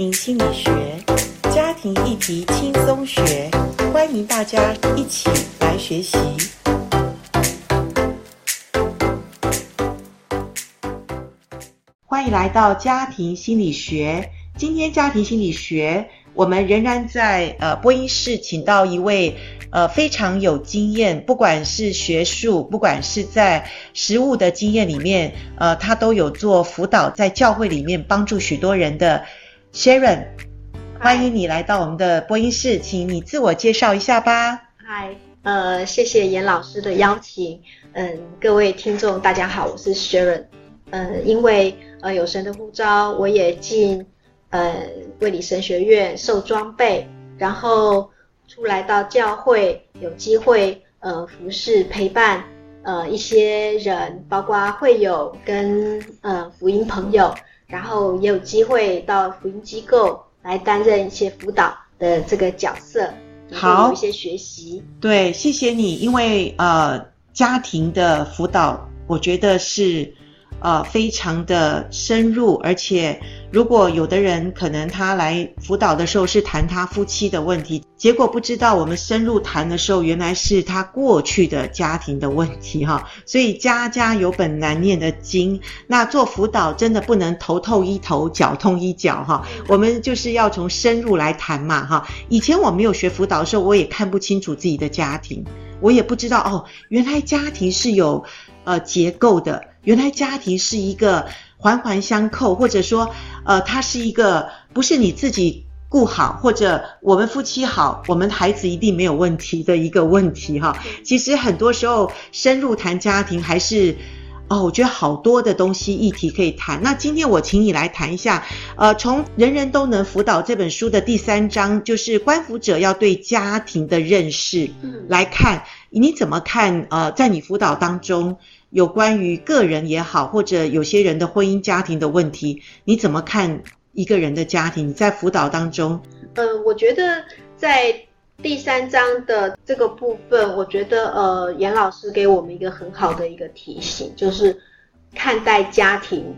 庭心理学，家庭议题轻松学，欢迎大家一起来学习。欢迎来到家庭心理学。今天家庭心理学，我们仍然在呃播音室，请到一位呃非常有经验，不管是学术，不管是在实务的经验里面，呃，他都有做辅导，在教会里面帮助许多人的。Sharon，欢迎你来到我们的播音室，请你自我介绍一下吧。嗨，呃，谢谢严老师的邀请。嗯，各位听众大家好，我是 Sharon。嗯，因为呃有神的呼召，我也进呃卫理神学院受装备，然后出来到教会，有机会呃服侍陪伴呃一些人，包括会友跟呃福音朋友。然后也有机会到福音机构来担任一些辅导的这个角色，好，有一些学习。对，谢谢你，因为呃，家庭的辅导，我觉得是。呃，非常的深入，而且如果有的人可能他来辅导的时候是谈他夫妻的问题，结果不知道我们深入谈的时候，原来是他过去的家庭的问题哈。所以家家有本难念的经，那做辅导真的不能头痛医头，脚痛医脚哈。我们就是要从深入来谈嘛哈。以前我没有学辅导的时候，我也看不清楚自己的家庭，我也不知道哦，原来家庭是有呃结构的。原来家庭是一个环环相扣，或者说，呃，它是一个不是你自己顾好，或者我们夫妻好，我们孩子一定没有问题的一个问题哈。其实很多时候深入谈家庭，还是哦，我觉得好多的东西议题可以谈。那今天我请你来谈一下，呃，从《人人都能辅导》这本书的第三章，就是观辅者要对家庭的认识来看，你怎么看？呃，在你辅导当中。有关于个人也好，或者有些人的婚姻家庭的问题，你怎么看一个人的家庭？你在辅导当中，呃，我觉得在第三章的这个部分，我觉得呃，严老师给我们一个很好的一个提醒，就是看待家庭，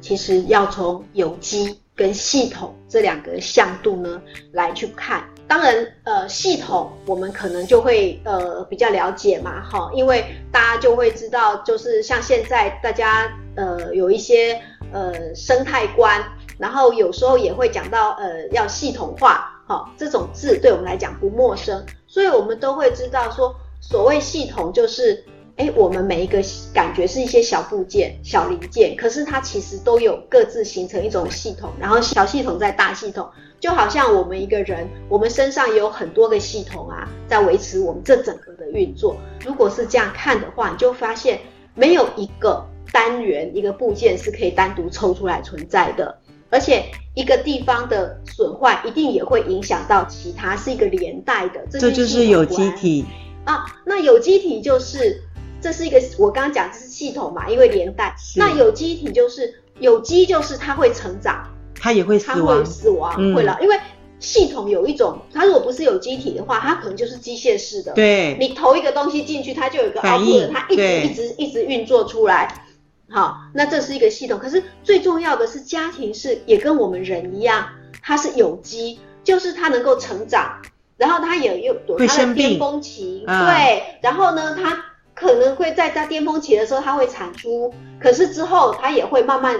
其实要从有机跟系统这两个向度呢来去看。当然，呃，系统我们可能就会呃比较了解嘛，哈，因为大家就会知道，就是像现在大家呃有一些呃生态观，然后有时候也会讲到呃要系统化，哈，这种字对我们来讲不陌生，所以我们都会知道说，所谓系统就是。哎，我们每一个感觉是一些小部件、小零件，可是它其实都有各自形成一种系统，然后小系统在大系统，就好像我们一个人，我们身上也有很多个系统啊，在维持我们这整个的运作。如果是这样看的话，你就发现没有一个单元、一个部件是可以单独抽出来存在的，而且一个地方的损坏一定也会影响到其他，是一个连带的。这就是有机体啊，那有机体就是。这是一个我刚刚讲这是系统嘛，因为连带。那有机体就是有机，就是它会成长，它也会死亡，它会死亡，嗯、会了。因为系统有一种，它如果不是有机体的话，它可能就是机械式的。对，你投一个东西进去，它就有一个 output，它一直一直一直运作出来。好，那这是一个系统。可是最重要的是家庭是也跟我们人一样，它是有机，就是它能够成长，然后它也有有它的巅峰期。对，嗯、然后呢，它。可能会在它巅峰期的时候，它会产出，可是之后它也会慢慢，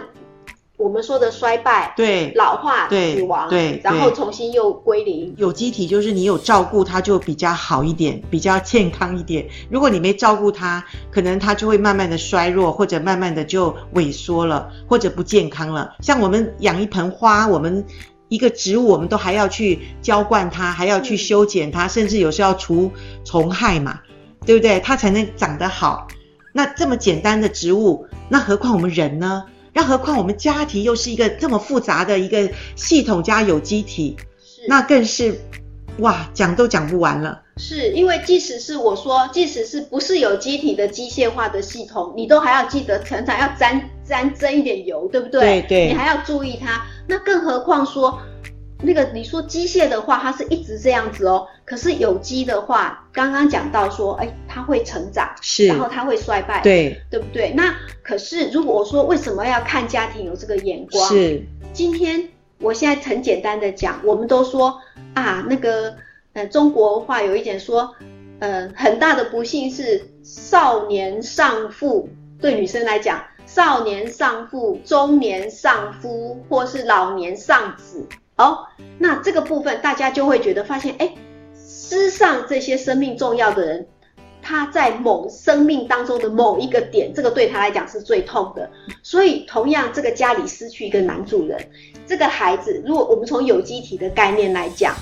我们说的衰败、对老化、对死亡，对，然后重新又归零。有机体就是你有照顾它就比较好一点，比较健康一点。如果你没照顾它，可能它就会慢慢的衰弱，或者慢慢的就萎缩了，或者不健康了。像我们养一盆花，我们一个植物，我们都还要去浇灌它，还要去修剪它，甚至有时候要除虫害嘛。对不对？它才能长得好。那这么简单的植物，那何况我们人呢？那何况我们家庭又是一个这么复杂的一个系统加有机体，那更是哇，讲都讲不完了。是因为即使是我说，即使是不是有机体的机械化的系统，你都还要记得常常要沾沾沾一点油，对不对？对对。你还要注意它。那更何况说。那个你说机械的话，它是一直这样子哦。可是有机的话，刚刚讲到说，哎，它会成长，是，然后它会衰败，对，对不对？那可是如果我说为什么要看家庭有这个眼光？是，今天我现在很简单的讲，我们都说啊，那个呃，中国话有一点说，呃，很大的不幸是少年丧父，对女生来讲，少年丧父、中年丧夫，或是老年丧子。哦，那这个部分大家就会觉得发现，哎，失上这些生命重要的人。他在某生命当中的某一个点，这个对他来讲是最痛的。所以，同样这个家里失去一个男主人，这个孩子，如果我们从有机体的概念来讲，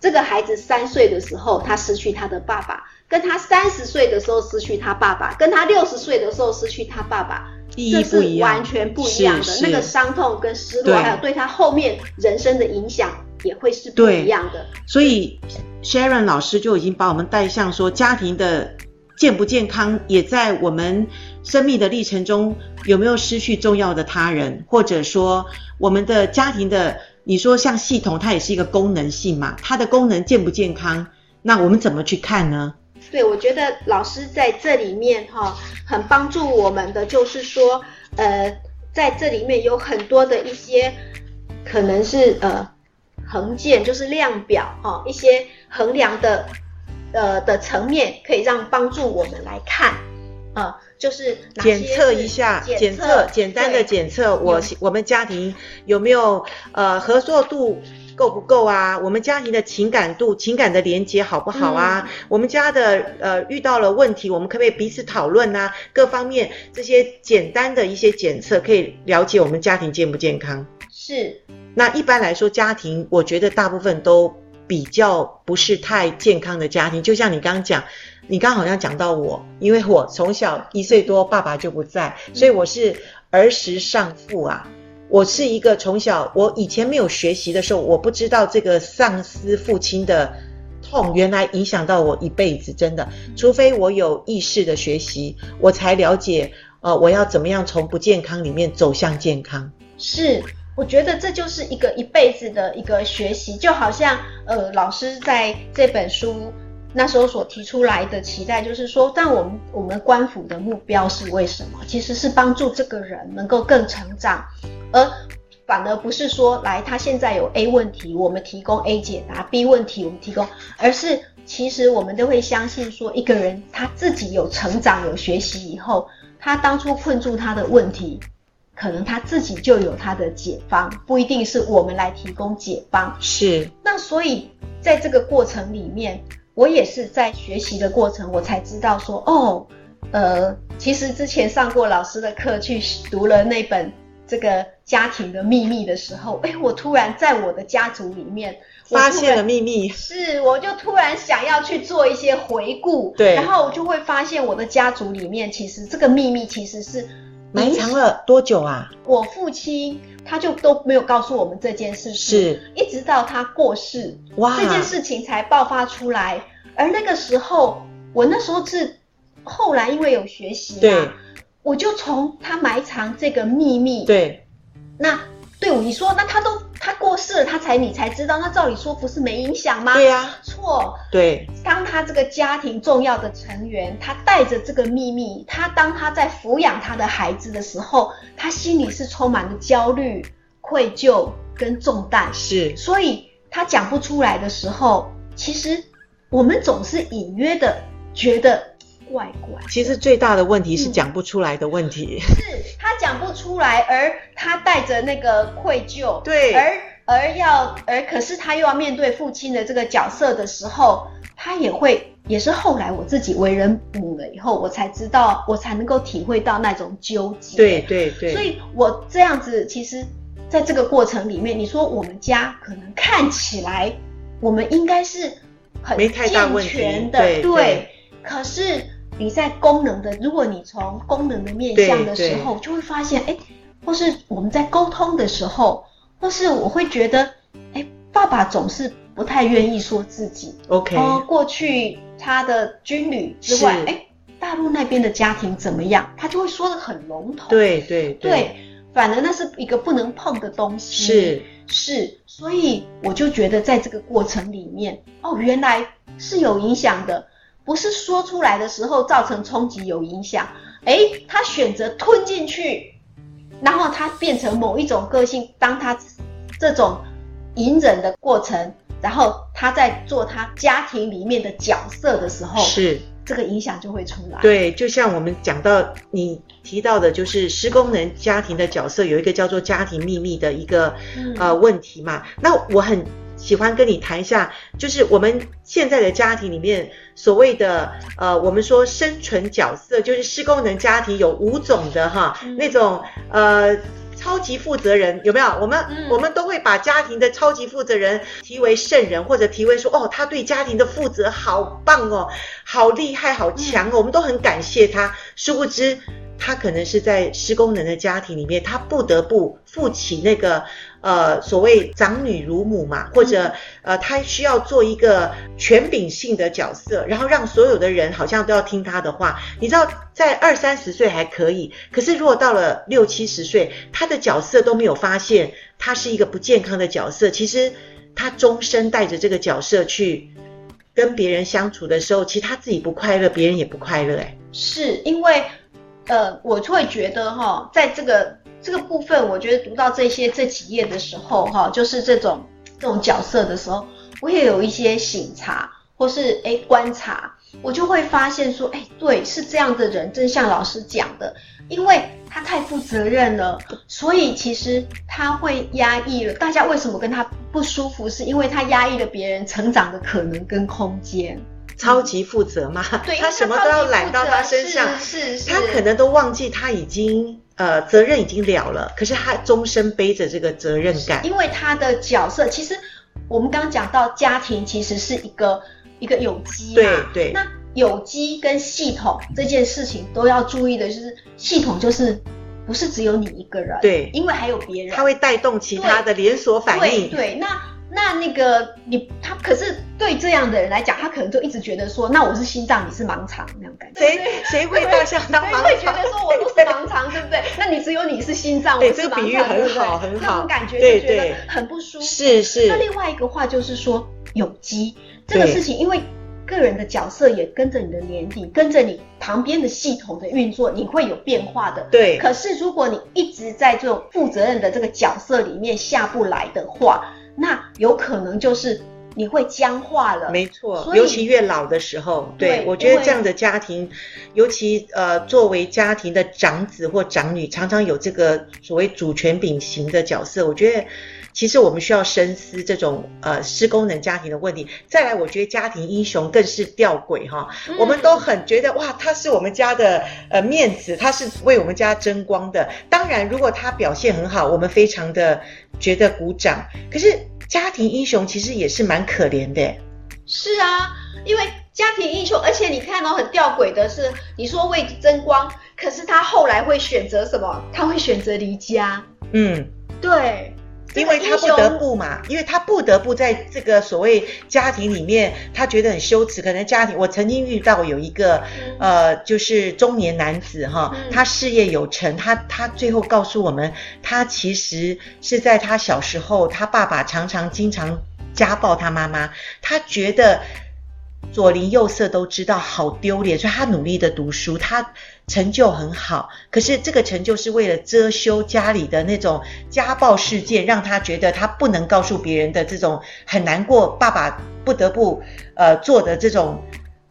这个孩子三岁的时候他失去他的爸爸，跟他三十岁的时候失去他爸爸，跟他六十岁的时候失去他爸爸，意义不一样，完全不一样的。那个伤痛跟失落，还有对他后面人生的影响。也会是不一样的，所以 Sharon 老师就已经把我们带向说，家庭的健不健康，也在我们生命的历程中有没有失去重要的他人，或者说我们的家庭的，你说像系统，它也是一个功能性嘛，它的功能健不健康，那我们怎么去看呢？对，我觉得老师在这里面哈，很帮助我们的，就是说，呃，在这里面有很多的一些可能是呃。横件就是量表哈，一些衡量的呃的层面，可以让帮助我们来看啊、呃，就是检测一下，检测简单的检测，我我们家庭有没有呃合作度够不够啊？我们家庭的情感度、情感的连接好不好啊？嗯、我们家的呃遇到了问题，我们可不可以彼此讨论啊？各方面这些简单的一些检测，可以了解我们家庭健不健康。是。那一般来说，家庭我觉得大部分都比较不是太健康的家庭。就像你刚刚讲，你刚刚好像讲到我，因为我从小一岁多爸爸就不在，所以我是儿时丧父啊。我是一个从小我以前没有学习的时候，我不知道这个丧失父亲的痛，原来影响到我一辈子，真的。除非我有意识的学习，我才了解，呃，我要怎么样从不健康里面走向健康。是。我觉得这就是一个一辈子的一个学习，就好像呃，老师在这本书那时候所提出来的期待，就是说，但我们我们官府的目标是为什么？其实是帮助这个人能够更成长，而反而不是说，来他现在有 A 问题，我们提供 A 解答；B 问题我们提供，而是其实我们都会相信说，一个人他自己有成长、有学习以后，他当初困住他的问题。可能他自己就有他的解方，不一定是我们来提供解方。是。那所以在这个过程里面，我也是在学习的过程，我才知道说，哦，呃，其实之前上过老师的课，去读了那本这个家庭的秘密的时候，哎，我突然在我的家族里面发现了秘密。是，我就突然想要去做一些回顾，对，然后我就会发现我的家族里面，其实这个秘密其实是。埋藏了多久啊？我父亲他就都没有告诉我们这件事，是一直到他过世，哇，这件事情才爆发出来。而那个时候，我那时候是后来因为有学习嘛，我就从他埋藏这个秘密，对，那对我你说，那他都。他过世了，他才你才知道，那照理说不是没影响吗？对呀、啊，错。对，当他这个家庭重要的成员，他带着这个秘密，他当他在抚养他的孩子的时候，他心里是充满了焦虑、愧疚跟重担。是，所以他讲不出来的时候，其实我们总是隐约的觉得。怪怪，其实最大的问题是讲不出来的问题。嗯、是他讲不出来，而他带着那个愧疚，对，而而要而可是他又要面对父亲的这个角色的时候，他也会，也是后来我自己为人母了以后，我才知道，我才能够体会到那种纠结。对对对，所以我这样子，其实在这个过程里面，你说我们家可能看起来，我们应该是很健全的，对，对，可是。你在功能的，如果你从功能的面向的时候，就会发现，哎，或是我们在沟通的时候，或是我会觉得，哎，爸爸总是不太愿意说自己。OK。哦，过去他的军旅之外，哎，大陆那边的家庭怎么样？他就会说的很笼统。对对对。对，反而那是一个不能碰的东西。是是，所以我就觉得在这个过程里面，哦，原来是有影响的。不是说出来的时候造成冲击有影响，诶，他选择吞进去，然后他变成某一种个性。当他这这种隐忍的过程，然后他在做他家庭里面的角色的时候，是这个影响就会出来。对，就像我们讲到你提到的，就是失功能家庭的角色有一个叫做家庭秘密的一个、嗯、呃问题嘛。那我很。喜欢跟你谈一下，就是我们现在的家庭里面所谓的呃，我们说生存角色，就是失功能家庭有五种的哈，嗯、那种呃超级负责人有没有？我们、嗯、我们都会把家庭的超级负责人提为圣人，或者提为说哦，他对家庭的负责好棒哦，好厉害，好强哦，嗯、我们都很感谢他。殊不知。他可能是在失功能的家庭里面，他不得不负起那个呃所谓长女如母嘛，或者呃他需要做一个权柄性的角色，然后让所有的人好像都要听他的话。你知道，在二三十岁还可以，可是如果到了六七十岁，他的角色都没有发现他是一个不健康的角色，其实他终身带着这个角色去跟别人相处的时候，其实他自己不快乐，别人也不快乐。哎，是因为。呃，我会觉得哈，在这个这个部分，我觉得读到这些这几页的时候哈，就是这种这种角色的时候，我也有一些省察或是哎观察，我就会发现说，哎，对，是这样的人，正像老师讲的，因为他太负责任了，所以其实他会压抑了。大家为什么跟他不舒服？是因为他压抑了别人成长的可能跟空间。超级负责嘛，对，他什么都要揽到他身上，是是，是，他可能都忘记他已经呃责任已经了了，可是他终身背着这个责任感。因为他的角色，其实我们刚刚讲到家庭其实是一个一个有机嘛，对对。那有机跟系统这件事情都要注意的，就是系统就是不是只有你一个人，对，因为还有别人，他会带动其他的连锁反应，对，对，那。那那个你他可是对这样的人来讲，他可能就一直觉得说，那我是心脏，你是盲肠那种感觉。谁谁会大象当盲肠？会觉得说我都是盲肠，对不对？那你只有你是心脏，我是盲肠，这个比喻很好，很好。这种感觉就觉得很不舒服。是是。那另外一个话就是说，有机这个事情，因为个人的角色也跟着你的年龄，跟着你旁边的系统的运作，你会有变化的。对。可是如果你一直在这种负责任的这个角色里面下不来的话，那有可能就是你会僵化了，没错，尤其越老的时候，对，对我觉得这样的家庭，尤其呃作为家庭的长子或长女，常常有这个所谓主权秉行的角色，我觉得其实我们需要深思这种呃失功能家庭的问题。再来，我觉得家庭英雄更是吊诡哈，嗯、我们都很觉得哇，他是我们家的呃面子，他是为我们家争光的。当然，如果他表现很好，我们非常的。觉得鼓掌，可是家庭英雄其实也是蛮可怜的。是啊，因为家庭英雄，而且你看到很吊诡的是，你说为争光，可是他后来会选择什么？他会选择离家。嗯，对。因为他不得不嘛，因为他不得不在这个所谓家庭里面，他觉得很羞耻。可能家庭，我曾经遇到有一个，呃，就是中年男子哈，他事业有成，他他最后告诉我们，他其实是在他小时候，他爸爸常常经常家暴他妈妈，他觉得。左邻右舍都知道，好丢脸，所以他努力的读书，他成就很好。可是这个成就是为了遮羞家里的那种家暴事件，让他觉得他不能告诉别人的这种很难过，爸爸不得不呃做的这种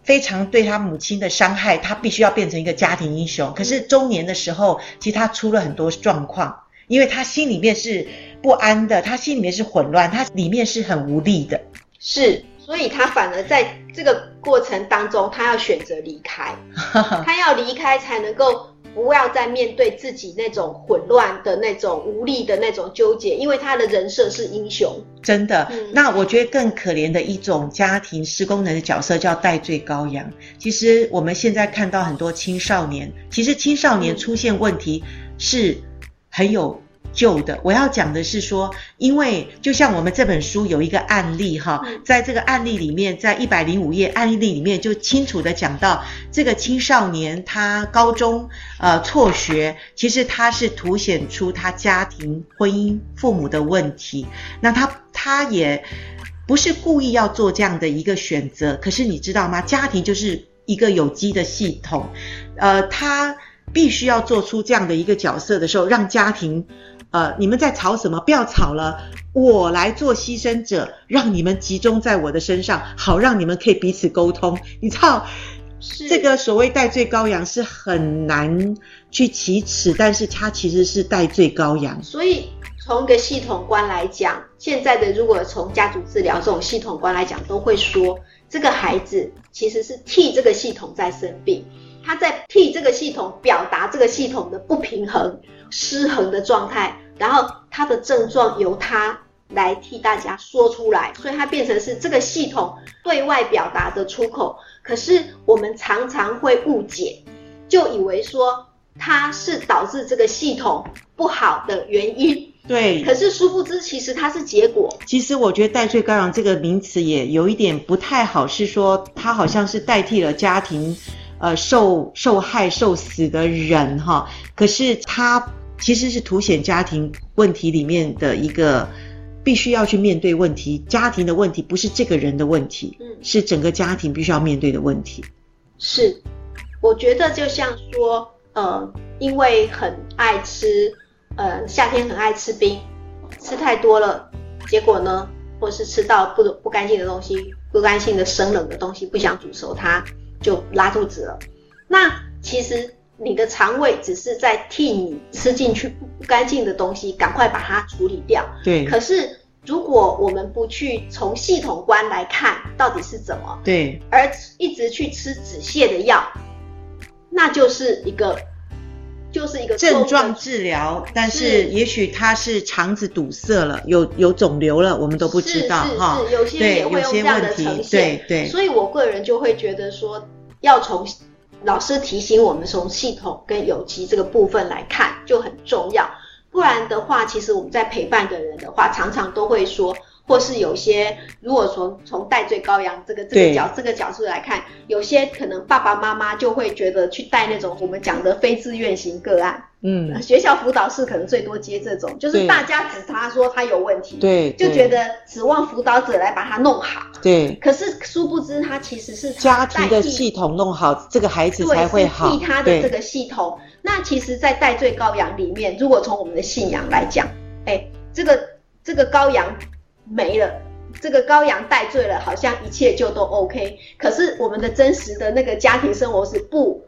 非常对他母亲的伤害，他必须要变成一个家庭英雄。可是中年的时候，其实他出了很多状况，因为他心里面是不安的，他心里面是混乱，他里面是很无力的，是。所以他反而在这个过程当中，他要选择离开，他要离开才能够不要再面对自己那种混乱的那种无力的那种纠结，因为他的人设是英雄。真的，嗯、那我觉得更可怜的一种家庭失功能的角色叫代罪羔羊。其实我们现在看到很多青少年，其实青少年出现问题是很有。旧的，我要讲的是说，因为就像我们这本书有一个案例哈，在这个案例里面，在一百零五页案例里面就清楚的讲到，这个青少年他高中呃辍学，其实他是凸显出他家庭婚姻父母的问题，那他他也不是故意要做这样的一个选择，可是你知道吗？家庭就是一个有机的系统，呃，他必须要做出这样的一个角色的时候，让家庭。呃，你们在吵什么？不要吵了，我来做牺牲者，让你们集中在我的身上，好让你们可以彼此沟通。你知道，是这个所谓代罪羔羊是很难去启齿，但是它其实是代罪羔羊。所以从一个系统观来讲，现在的如果从家族治疗这种系统观来讲，都会说这个孩子其实是替这个系统在生病，他在替这个系统表达这个系统的不平衡、失衡的状态。然后他的症状由他来替大家说出来，所以它变成是这个系统对外表达的出口。可是我们常常会误解，就以为说它是导致这个系统不好的原因。对。可是殊不知，其实它是结果。其实我觉得“代罪羔羊”这个名词也有一点不太好，是说它好像是代替了家庭，呃，受受害、受死的人哈。可是它。其实是凸显家庭问题里面的一个必须要去面对问题。家庭的问题不是这个人的问题，嗯，是整个家庭必须要面对的问题。是，我觉得就像说，呃，因为很爱吃，呃，夏天很爱吃冰，吃太多了，结果呢，或是吃到不不干净的东西，不干净的生冷的东西，不想煮熟它，就拉肚子了。那其实。你的肠胃只是在替你吃进去不干净的东西，赶快把它处理掉。对。可是如果我们不去从系统观来看到底是怎么，对，而一直去吃止泻的药，那就是一个，就是一个症状治疗。但是也许他是肠子堵塞了，有有肿瘤了，我们都不知道哈。是有些人也会用这样的呈现。对对。所以我个人就会觉得说，要从。老师提醒我们，从系统跟有机这个部分来看就很重要。不然的话，其实我们在陪伴的人的话，常常都会说，或是有些如果从从戴罪羔羊这个这个角这个角度来看，有些可能爸爸妈妈就会觉得去带那种我们讲的非自愿型个案。嗯，学校辅导室可能最多接这种，就是大家指他说他有问题，对，就觉得指望辅导者来把他弄好，对。可是殊不知他其实是家庭的系统弄好，这个孩子才会好。替他的这个系统，那其实，在代罪羔羊里面，如果从我们的信仰来讲，哎，这个这个羔羊没了，这个羔羊戴罪了，好像一切就都 OK。可是我们的真实的那个家庭生活是不，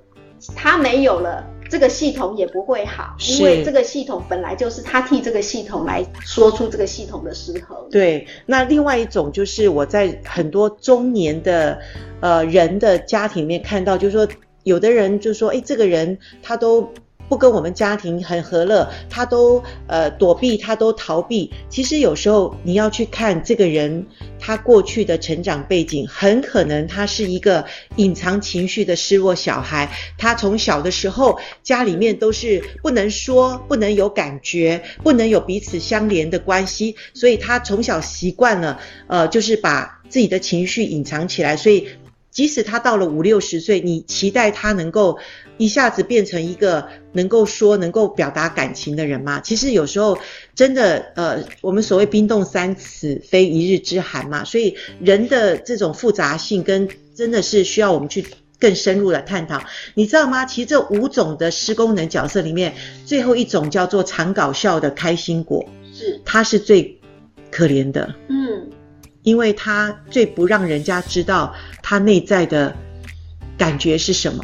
他没有了。这个系统也不会好，因为这个系统本来就是他替这个系统来说出这个系统的失衡。对，那另外一种就是我在很多中年的呃人的家庭里面看到，就是说有的人就说，哎，这个人他都。不跟我们家庭很和乐，他都呃躲避，他都逃避。其实有时候你要去看这个人，他过去的成长背景，很可能他是一个隐藏情绪的失落小孩。他从小的时候，家里面都是不能说，不能有感觉，不能有彼此相连的关系，所以他从小习惯了，呃，就是把自己的情绪隐藏起来。所以即使他到了五六十岁，你期待他能够。一下子变成一个能够说、能够表达感情的人吗？其实有时候真的，呃，我们所谓冰冻三尺非一日之寒嘛。所以人的这种复杂性跟真的是需要我们去更深入的探讨。你知道吗？其实这五种的失功能角色里面，最后一种叫做常搞笑的开心果，是他是最可怜的。嗯，因为他最不让人家知道他内在的感觉是什么。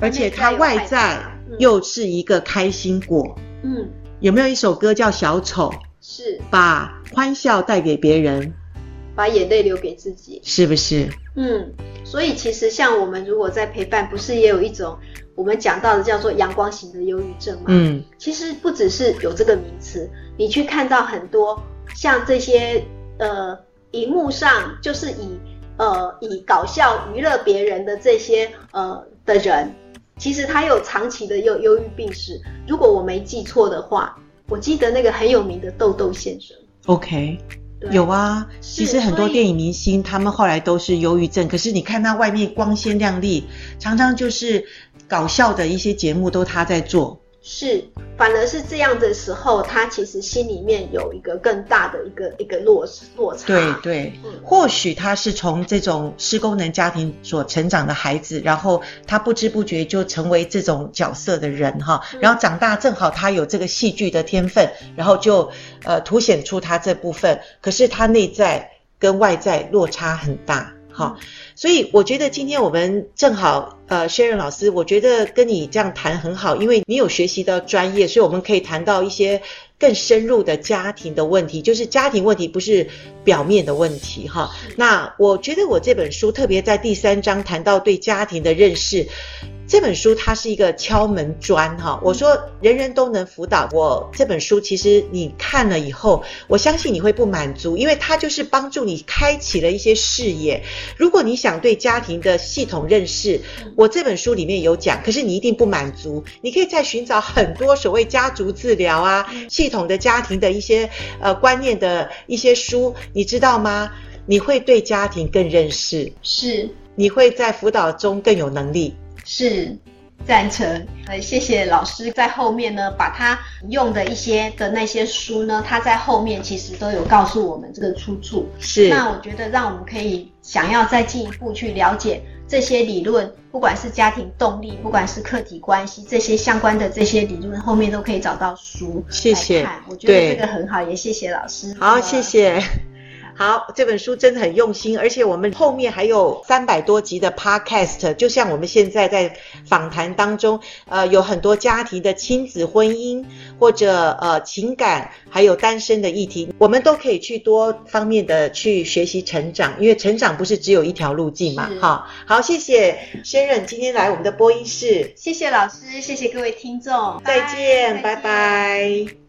而且它外在又是一个开心果，嗯，有没有一首歌叫《小丑》？是把欢笑带给别人，把眼泪留给自己，是不是？嗯，所以其实像我们如果在陪伴，不是也有一种我们讲到的叫做阳光型的忧郁症吗？嗯，其实不只是有这个名词，你去看到很多像这些呃，荧幕上就是以呃以搞笑娱乐别人的这些呃的人。其实他有长期的忧忧郁病史，如果我没记错的话，我记得那个很有名的豆豆先生。OK，有啊，其实很多电影明星他们后来都是忧郁症，可是你看他外面光鲜亮丽，常常就是搞笑的一些节目都他在做。是，反而是这样的时候，他其实心里面有一个更大的一个一个落落差。对对，嗯、或许他是从这种失功能家庭所成长的孩子，然后他不知不觉就成为这种角色的人哈，然后长大正好他有这个戏剧的天分，然后就呃凸显出他这部分，可是他内在跟外在落差很大。好，所以我觉得今天我们正好，呃，Sharon 老师，我觉得跟你这样谈很好，因为你有学习到专业，所以我们可以谈到一些更深入的家庭的问题，就是家庭问题不是表面的问题哈。那我觉得我这本书特别在第三章谈到对家庭的认识。这本书它是一个敲门砖哈，我说人人都能辅导。我这本书其实你看了以后，我相信你会不满足，因为它就是帮助你开启了一些视野。如果你想对家庭的系统认识，我这本书里面有讲，可是你一定不满足。你可以再寻找很多所谓家族治疗啊、系统的家庭的一些呃观念的一些书，你知道吗？你会对家庭更认识，是，你会在辅导中更有能力。是赞成，呃，谢谢老师在后面呢，把他用的一些的那些书呢，他在后面其实都有告诉我们这个出处。是，那我觉得让我们可以想要再进一步去了解这些理论，不管是家庭动力，不管是客体关系这些相关的这些理论，后面都可以找到书。谢谢，我觉得这个很好，也谢谢老师。好，谢谢。好，这本书真的很用心，而且我们后面还有三百多集的 podcast，就像我们现在在访谈当中，呃，有很多家庭的亲子婚姻或者呃情感，还有单身的议题，我们都可以去多方面的去学习成长，因为成长不是只有一条路径嘛。好，好，谢谢 Sharon 今天来我们的播音室，谢谢老师，谢谢各位听众，再见，拜拜。拜拜。